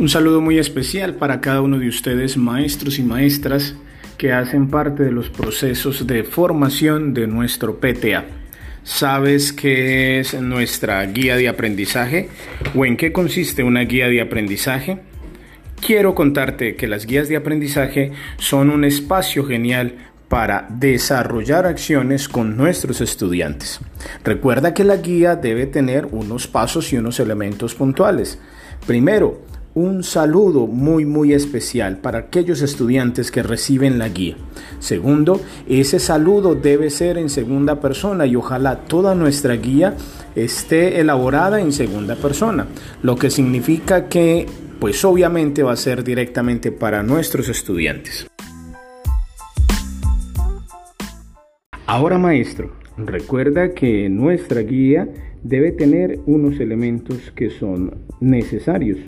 Un saludo muy especial para cada uno de ustedes, maestros y maestras, que hacen parte de los procesos de formación de nuestro PTA. ¿Sabes qué es nuestra guía de aprendizaje o en qué consiste una guía de aprendizaje? Quiero contarte que las guías de aprendizaje son un espacio genial para desarrollar acciones con nuestros estudiantes. Recuerda que la guía debe tener unos pasos y unos elementos puntuales. Primero, un saludo muy muy especial para aquellos estudiantes que reciben la guía. Segundo, ese saludo debe ser en segunda persona y ojalá toda nuestra guía esté elaborada en segunda persona, lo que significa que pues obviamente va a ser directamente para nuestros estudiantes. Ahora maestro, recuerda que nuestra guía debe tener unos elementos que son necesarios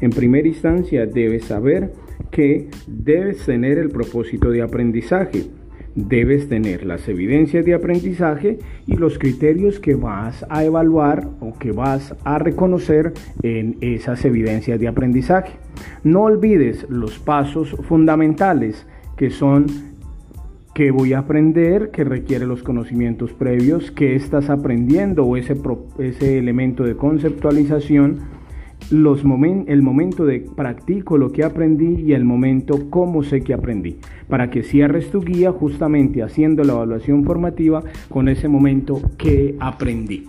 en primera instancia debes saber que debes tener el propósito de aprendizaje, debes tener las evidencias de aprendizaje y los criterios que vas a evaluar o que vas a reconocer en esas evidencias de aprendizaje. No olvides los pasos fundamentales que son que voy a aprender, que requiere los conocimientos previos, que estás aprendiendo o ese, ese elemento de conceptualización los el momento de practico lo que aprendí y el momento cómo sé que aprendí, para que cierres tu guía justamente haciendo la evaluación formativa con ese momento que aprendí.